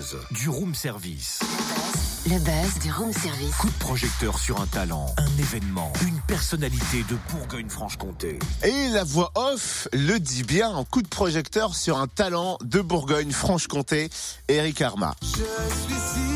buzz du room service. Le buzz du room service. Coup de projecteur sur un talent, un événement, une personnalité de Bourgogne-Franche-Comté. Et la voix off le dit bien en coup de projecteur sur un talent de Bourgogne-Franche-Comté, Eric Arma. Je suis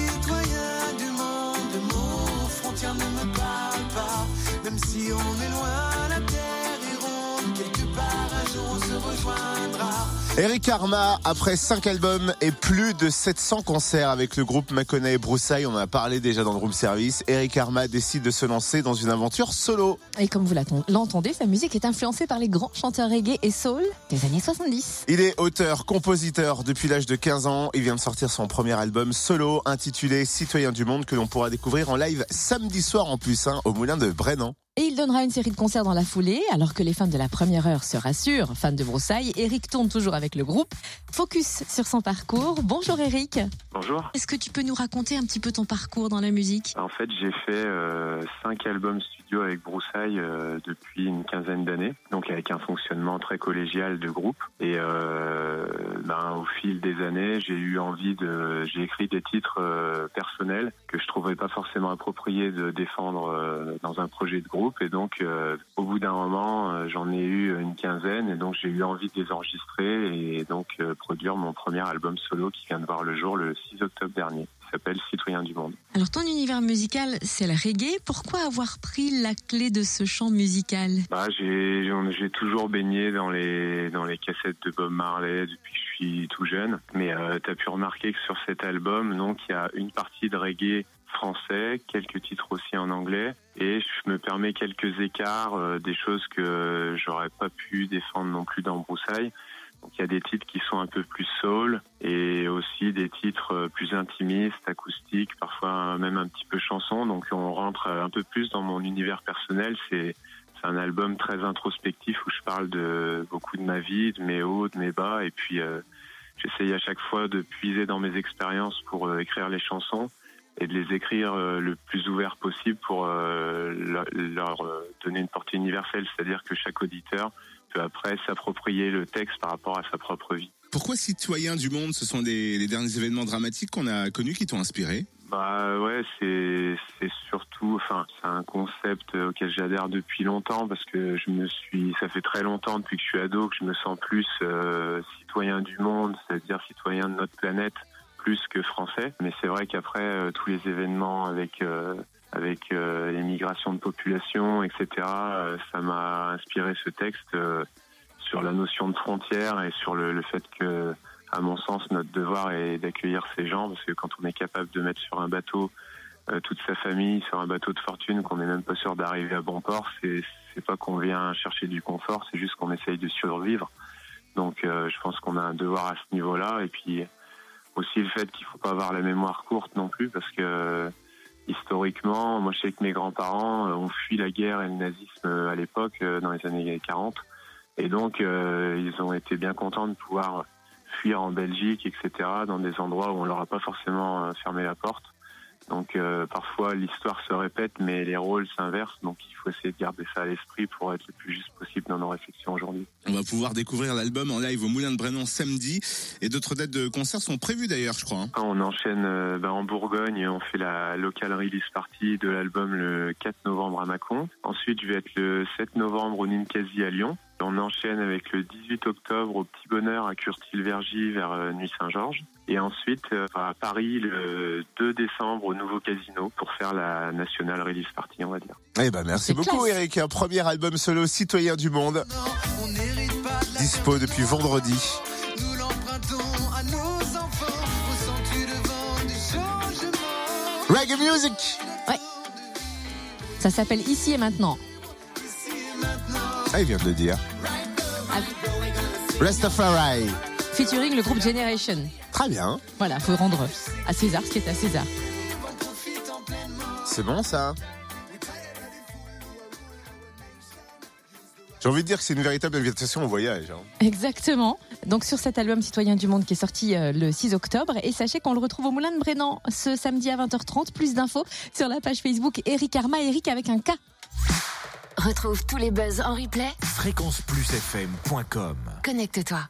Eric Arma, après 5 albums et plus de 700 concerts avec le groupe Mâconnais et Broussailles, on en a parlé déjà dans le room service, Eric Arma décide de se lancer dans une aventure solo. Et comme vous l'entendez, sa musique est influencée par les grands chanteurs reggae et soul des années 70. Il est auteur, compositeur depuis l'âge de 15 ans. Il vient de sortir son premier album solo intitulé Citoyen du Monde que l'on pourra découvrir en live samedi soir en plus hein, au Moulin de Brennan. Et il donnera une série de concerts dans la foulée, alors que les fans de la première heure se rassurent. Fan de Broussailles, Eric tourne toujours avec le groupe. Focus sur son parcours. Bonjour Eric. Bonjour. Est-ce que tu peux nous raconter un petit peu ton parcours dans la musique? En fait, j'ai fait euh, cinq albums studio avec Broussailles euh, depuis une quinzaine d'années, donc avec un fonctionnement très collégial de groupe. Et euh, ben, au fil des années, j'ai eu envie de, j'ai écrit des titres euh, personnels que je trouvais pas forcément appropriés de défendre euh, dans un projet de groupe. Et donc, euh, au bout d'un moment, euh, j'en ai eu une quinzaine, et donc j'ai eu envie de les enregistrer et donc euh, produire mon premier album solo qui vient de voir le jour le 6 octobre dernier. Il s'appelle Citoyen du Monde. Alors ton univers musical, c'est le reggae. Pourquoi avoir pris la clé de ce chant musical? Bah, j'ai toujours baigné dans les dans les cassettes de Bob Marley depuis que je suis tout jeune. Mais euh, t'as pu remarquer que sur cet album, donc il y a une partie de reggae français, quelques titres aussi en anglais, et je me permets quelques écarts, euh, des choses que j'aurais pas pu défendre non plus dans Broussailles. Donc il y a des titres qui sont un peu plus soul et aussi des titres euh, plus intimistes, acoustiques, parfois même un petit peu chansons. Donc on rentre un peu plus dans mon univers personnel. C'est un album très introspectif où je parle de beaucoup de ma vie, de mes hauts, de mes bas, et puis euh, j'essaye à chaque fois de puiser dans mes expériences pour écrire les chansons et de les écrire euh, le plus ouvert possible pour euh, leur, euh, donner une portée universelle, c'est-à-dire que chaque auditeur peut après s'approprier le texte par rapport à sa propre vie. Pourquoi citoyens du monde Ce sont les, les derniers événements dramatiques qu'on a connus qui t'ont inspiré? Bah ouais, c'est c'est surtout, enfin, c'est un concept auquel j'adhère depuis longtemps parce que je me suis, ça fait très longtemps depuis que je suis ado que je me sens plus euh, citoyen du monde, c'est-à-dire citoyen de notre planète plus que français. Mais c'est vrai qu'après euh, tous les événements avec euh, avec euh, les migrations de population, etc., euh, ça m'a inspiré ce texte sur la notion de frontière et sur le, fait que à mon sens, notre devoir est d'accueillir ces gens, parce que quand on est capable de mettre sur un bateau toute sa famille, sur un bateau de fortune, qu'on n'est même pas sûr d'arriver à bon port, c'est c'est pas qu'on vient chercher du confort, c'est juste qu'on essaye de survivre. Donc, je pense qu'on a un devoir à ce niveau-là, et puis aussi le fait qu'il faut pas avoir la mémoire courte non plus, parce que euh, historiquement, moi je sais que mes grands-parents euh, ont fui la guerre et le nazisme euh, à l'époque, dans les années 40, et donc euh, ils ont été bien contents de pouvoir fuir en Belgique, etc., dans des endroits où on leur a pas forcément fermé la porte. Donc euh, parfois l'histoire se répète, mais les rôles s'inversent. Donc il faut essayer de garder ça à l'esprit pour être le plus juste possible dans nos réflexions aujourd'hui. On va pouvoir découvrir l'album en live au Moulin de Brennan samedi et d'autres dates de concert sont prévues d'ailleurs, je crois. hein. On enchaîne euh, bah, en Bourgogne, on fait la local release party de l'album le 4 novembre à Mâcon. Ensuite, je vais être le 7 novembre au Ninkasi à Lyon. On enchaîne avec le 18 octobre au Petit Bonheur à Curtil-Vergy vers euh, Nuit Saint-Georges. Et ensuite euh, à Paris le 2 décembre au Nouveau Casino pour faire la national release party, on va dire. Eh ben merci beaucoup classe. Eric, un premier album solo Citoyen du Monde, Non, on n'hérite pas de la dispo depuis vendredi. Nous l'empruntons à nos enfants. Ressens-tu le vent du changement? Reggae Music Ça s'appelle Ici et maintenant. Ah il vient de le dire. Rastafari. Featuring le groupe Generation. Très bien, Voilà, faut rendre à César ce qui est à César. c'est bon ça? J'ai envie de dire que c'est une véritable invitation au voyage. hein. Exactement. Donc sur cet album Citoyen du Monde qui est sorti euh, le 6 octobre. Et sachez qu'on le retrouve au Moulin de Brennan ce samedi à 20h30. Plus d'infos sur la page Facebook Eric Arma, Eric avec un K. Retrouve tous les buzz en replay. Fréquenceplusfm.com Connecte-toi.